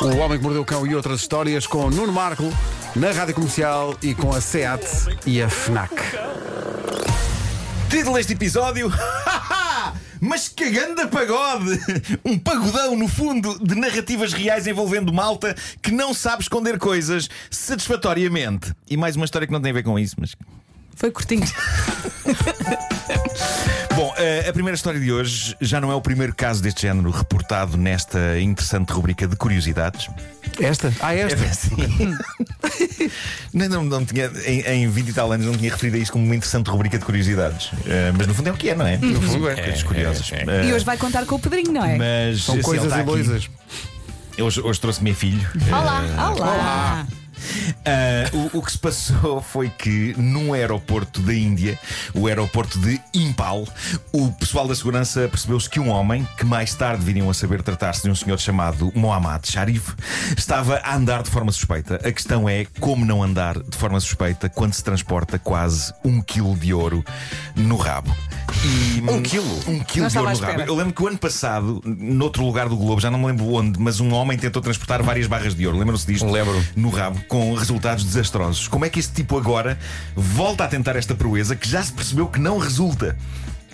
O Homem que Mordeu o Cão e outras histórias com Nuno Marco na Rádio Comercial e com a SEAT e a FNAC. Título deste episódio: Mas que ganda pagode! Um pagodão, no fundo, de narrativas reais envolvendo malta que não sabe esconder coisas satisfatoriamente. E mais uma história que não tem a ver com isso, mas. Foi curtinho. Bom, eh, a primeira história de hoje já não é o primeiro caso deste género reportado nesta interessante rubrica de curiosidades. Esta? Ah, esta? É, sim. não, não, não tinha, em, em 20 e tal anos não tinha referido a isso como uma interessante rubrica de curiosidades. Eh, mas no fundo é o que é, não é? No fundo é. Coisas curiosas. Eh, E hoje vai contar com o Pedrinho, não é? mas São assim, coisas está e aqui. loisas. Hoje, hoje trouxe meu filho. Olá, olá. Ah, o, o que se passou foi que num aeroporto da Índia, o aeroporto de Impal, o pessoal da segurança percebeu-se que um homem, que mais tarde viriam a saber tratar-se de um senhor chamado Mohammad Sharif, estava a andar de forma suspeita. A questão é como não andar de forma suspeita quando se transporta quase um quilo de ouro no rabo. E, um quilo? Um quilo de ouro no rabo. Eu lembro que o ano passado, noutro lugar do globo, já não me lembro onde, mas um homem tentou transportar várias barras de ouro. Lembram-se disto? Lembro. no rabo, com resultados desastrosos. Como é que este tipo agora volta a tentar esta proeza que já se percebeu que não resulta?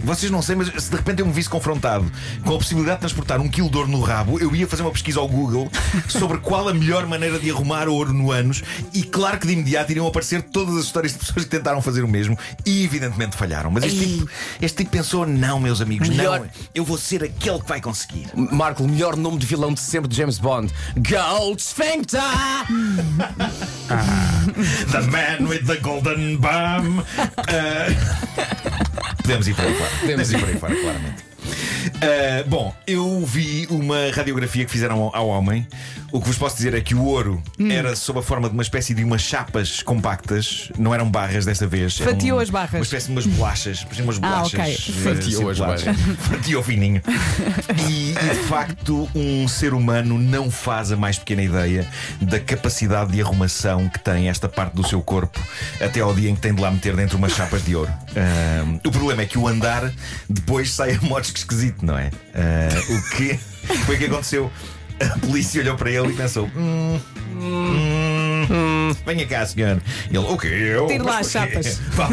Vocês não sei, mas se de repente eu me visse confrontado com a possibilidade de transportar um quilo de ouro no rabo, eu ia fazer uma pesquisa ao Google sobre qual a melhor maneira de arrumar ouro no ânus e claro que de imediato iriam aparecer todas as histórias de pessoas que tentaram fazer o mesmo e evidentemente falharam. Mas este, tipo, este tipo pensou: não, meus amigos, Melhor- não, eu vou ser aquele que vai conseguir. Marco, o melhor nome de vilão de sempre de James Bond. Gold Sphincter! The Man with the Golden Bum. Uh, Podemos ir para aí fora. Podemos ir para aí fora, claramente. Uh, bom, eu vi uma radiografia que fizeram ao, homem. O que vos posso dizer é que o ouro era sob a forma de uma espécie de umas chapas compactas, não eram barras desta vez. Fatiou as barras. Uma espécie de umas bolachas, umas Ah, bolachas. ok. eh, Fatiou as barras. Fatiou fininho. E, e, de facto, um ser humano não faz a mais pequena ideia da capacidade de arrumação que tem esta parte do seu corpo até ao dia em que tem de lá meter dentro umas chapas de ouro. Ahm, o problema é que o andar depois sai a modos que esquisito, não é? Ah, o que foi o que aconteceu? A polícia olhou para ele e pensou: hum, hum, hum, venha cá, senhor. Ele, o quê? Eu? Tire lá as chapas. Pá,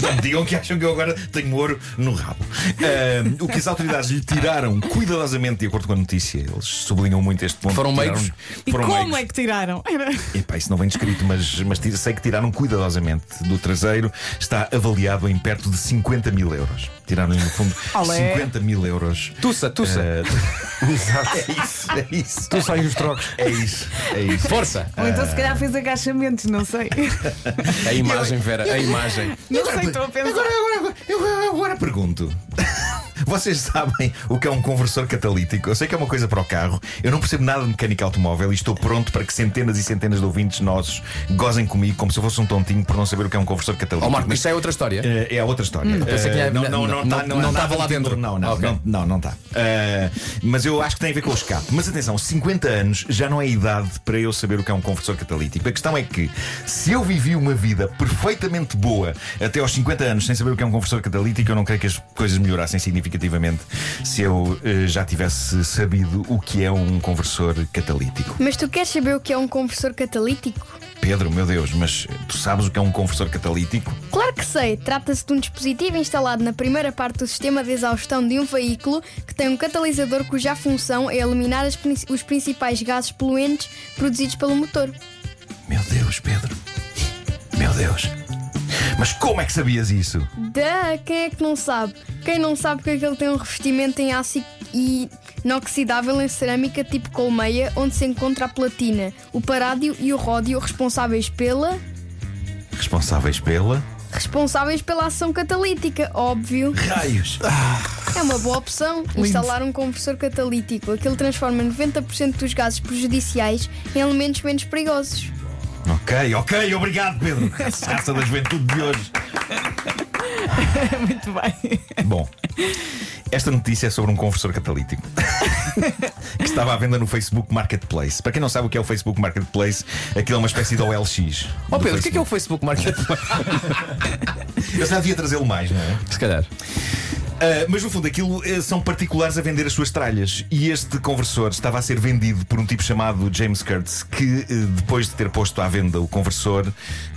Não me digam que acham que eu agora tenho ouro no rabo. Ahm, o que as autoridades lhe tiraram cuidadosamente, de acordo com a notícia, eles sublinham muito este ponto. Foram tiraram- meigos? E Foram como meigos. é que tiraram? Era- Epá, isso não vem descrito, mas, mas sei que tiraram cuidadosamente do traseiro. Está avaliado em perto de 50 mil euros. Tiraram-lhe, no fundo, Olé. 50 mil euros. Tussa, tussa. Ah, é isso, é isso. Tu saem os trocos. É isso, é isso. Força! Ou então se calhar fez agachamentos, não sei. A imagem, Vera, a imagem. Não sei, estou a pensar. Agora, agora, eu agora pergunto. Vocês sabem o que é um conversor catalítico? Eu sei que é uma coisa para o carro. Eu não percebo nada de mecânica automóvel e estou pronto para que centenas e centenas de ouvintes nossos gozem comigo como se eu fosse um tontinho por não saber o que é um conversor catalítico. Ó Marco, mas isso é outra história. É a outra história. Eh, tinha- não, não, não- não, tá- não- é não nada estava lá de dentro. Não, não, Ok. não, não, não está. Eh, mas eu acho que tem a ver com o escape. Mas atenção, 50 anos já não é idade para eu saber o que é um conversor catalítico. A questão é que se eu vivi uma vida perfeitamente boa até aos 50 anos sem saber o que é um conversor catalítico, eu não creio que as coisas melhorassem significativamente se eu eh, já tivesse sabido o que é um conversor catalítico. Mas tu queres saber o que é um conversor catalítico? Pedro, meu Deus, mas tu sabes o que é um conversor catalítico? Claro que sei. Trata-se de um dispositivo instalado na primeira parte do sistema de exaustão de um veículo que tem um catalisador cuja função é eliminar as os principais gases poluentes produzidos pelo motor. Meu Deus, Pedro. Meu Deus. Mas como é que sabias isso? Da, quem é que não sabe? Quem não sabe que aquele tem um revestimento em aço e inoxidável em cerâmica tipo colmeia, onde se encontra a platina, o parádio e o ródio responsáveis pela. Responsáveis pela. responsáveis pela ação catalítica, óbvio. Raios! É uma boa opção instalar um conversor catalítico. Aquilo transforma 90% dos gases prejudiciais em elementos menos perigosos. Ok, ok, obrigado, Pedro. Raça da juventude de hoje. Muito bem. Bom, esta notícia é sobre um conversor catalítico que estava à venda no Facebook Marketplace. Para quem não sabe o que é o Facebook Marketplace, aquilo é uma espécie de OLX. Ó do Pedro, o que é que é o Facebook. Facebook Marketplace? Eu já devia trazê-lo mais, não é? Se calhar. Ah, mas no fundo, aquilo eh, são particulares a vender as suas tralhas. E este conversor estava a ser vendido por um tipo chamado James Kurtz, que eh, depois de ter posto à venda o conversor,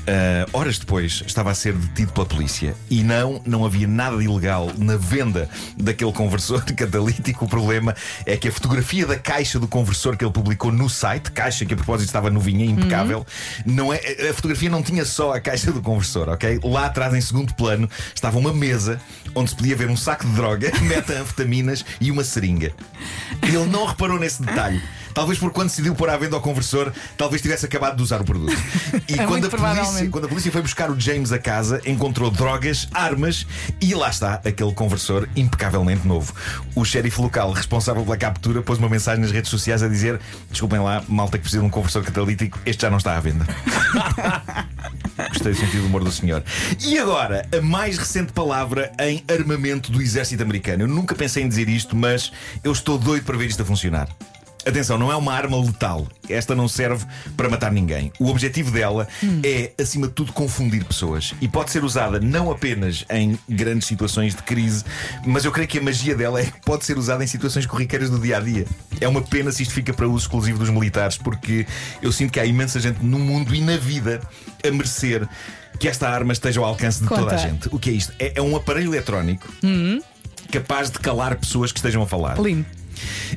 ah, horas depois, estava a ser detido pela polícia. E não, não havia nada de ilegal na venda daquele conversor catalítico. O problema é que a fotografia da caixa do conversor que ele publicou no site, caixa que a propósito estava novinha, impecável, não é, a fotografia não tinha só a caixa do conversor, ok? Lá atrás, em segundo plano, estava uma mesa onde se podia ver um saco de droga, metanfetaminas e uma seringa. Ele não reparou nesse detalhe. Talvez por quando decidiu pôr à venda ao conversor, talvez tivesse acabado de usar o produto. E É quando, a polícia, quando a polícia foi buscar o James a casa, encontrou drogas, armas e lá está aquele conversor impecavelmente novo. O xerife local responsável pela captura pôs uma mensagem nas redes sociais a dizer: Desculpem lá, malta que precisa de um conversor catalítico, este já não está à venda. Gostei do sentido do humor do senhor. E agora, a mais recente palavra em armamento do exército americano. Eu nunca pensei em dizer isto, mas eu estou doido para ver isto a funcionar. Atenção, não é uma arma letal. Esta não serve para matar ninguém. O objetivo dela é, acima de tudo, confundir pessoas. E pode ser usada não apenas em grandes situações de crise, mas eu creio que a magia dela é que pode ser usada em situações corriqueiras do dia a dia. É uma pena se isto fica para uso exclusivo dos militares, porque eu sinto que há imensa gente no mundo e na vida a merecer que esta arma esteja ao alcance de toda a Conta. gente. O que é isto? É, é um aparelho eletrónico capaz de calar pessoas que estejam a falar. Lindo.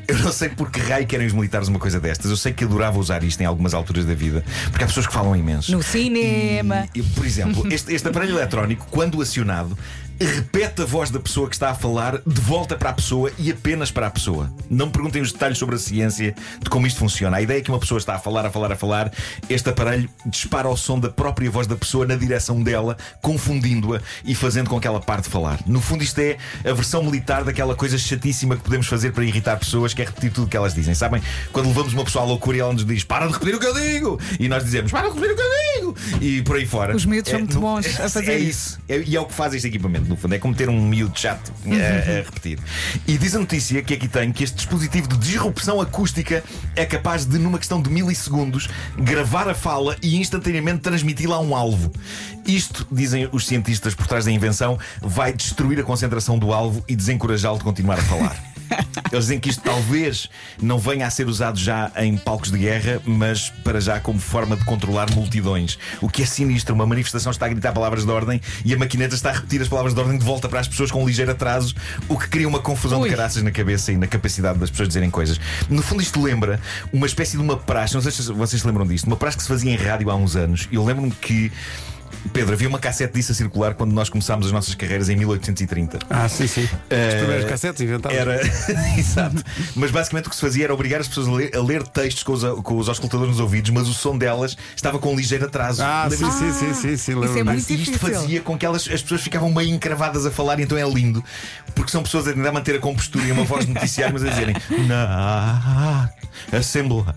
Eu não sei por que raio querem os militares uma coisa destas. Eu sei que adorava usar isto em algumas alturas da vida, porque há pessoas que falam imenso. No cinema. E, por exemplo, este, este aparelho eletrónico, quando acionado, repete a voz da pessoa que está a falar de volta para a pessoa e apenas para a pessoa. Não me perguntem os detalhes sobre a ciência de como isto funciona. A ideia é que uma pessoa está a falar, a falar, a falar, este aparelho dispara o som da própria voz da pessoa na direção dela, confundindo-a e fazendo com que ela pare de falar. No fundo, isto é a versão militar daquela coisa chatíssima que podemos fazer para irritar pessoas, que é repetir tudo o que elas dizem. Sabem? Quando levamos uma pessoa à loucura e ela nos diz para de repetir o que eu digo! E nós dizemos para de repetir o que eu digo! E por aí fora. Os são É, muito no- bons a fazer é isso. isso. É- e é o que faz este equipamento, no fundo. É como ter um miúdo chato a, a repetir. E diz a notícia que aqui tem que este dispositivo de disrupção acústica é capaz de, numa questão de milissegundos, gravar a fala e instantaneamente transmiti-la a um alvo. Isto, dizem os cientistas por trás da invenção, vai destruir a concentração do alvo e desencorajá-lo de continuar a falar. Eles dizem que isto talvez não venha a ser usado já em palcos de guerra, mas para já como forma de controlar multidões. O que é sinistro, uma manifestação está a gritar palavras de ordem e a maquineta está a repetir as palavras de ordem de volta para as pessoas com um ligeiro atraso, o que cria uma confusão Ui. de caraças na cabeça e na capacidade das pessoas dizerem coisas. No fundo, isto lembra uma espécie de uma praxe, não sei se vocês se lembram disto, uma praxe que se fazia em rádio há uns anos. Eu lembro-me que. Pedro, havia uma cassete disso a circular quando nós começámos as nossas carreiras em 1830. Ah, sim, sim. Os Eh, primeiros cassetes inventados. Era. Exato. Mas basicamente o que se fazia era obrigar as pessoas a ler, a ler textos com os, com os auscultadores nos ouvidos, mas o som delas estava com um ligeiro atraso. Ah, sim, Lembra-se? sim, sim, sim, sim, Isso lembro-me é muito E isto difícil. fazia com que elas, as pessoas ficavam meio encravadas a falar, e então é lindo, porque são pessoas a tentar manter a compostura e uma voz de noticiário, mas a dizerem na Assembleia.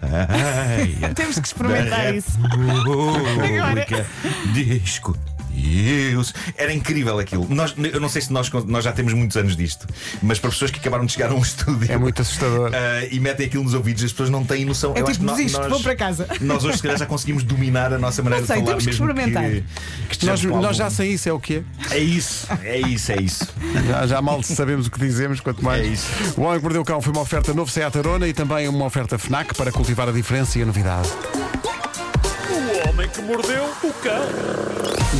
Temos que experimentar isso. República Disco. Deus. Era incrível aquilo. Nós, eu não sei se nós, nós já temos muitos anos disto, mas para pessoas que acabaram de chegar a um estúdio É muito assustador. ah, e metem aquilo nos ouvidos, as pessoas não têm noção. É Eu tipo, que desisto, nós, vou para casa. Nós hoje, se calhar, já conseguimos dominar a nossa maneira Não sei, de falar temos que mesmo experimentar. que, que Nós, nós já sem isso é o quê? É isso, é isso, é isso. Já, já mal sabemos o que dizemos, quanto mais. É isso. O Homem que Mordeu o Cão foi uma oferta novo Seat Arona e também uma oferta FNAC para cultivar a diferença e a novidade. Que mordeu o cão.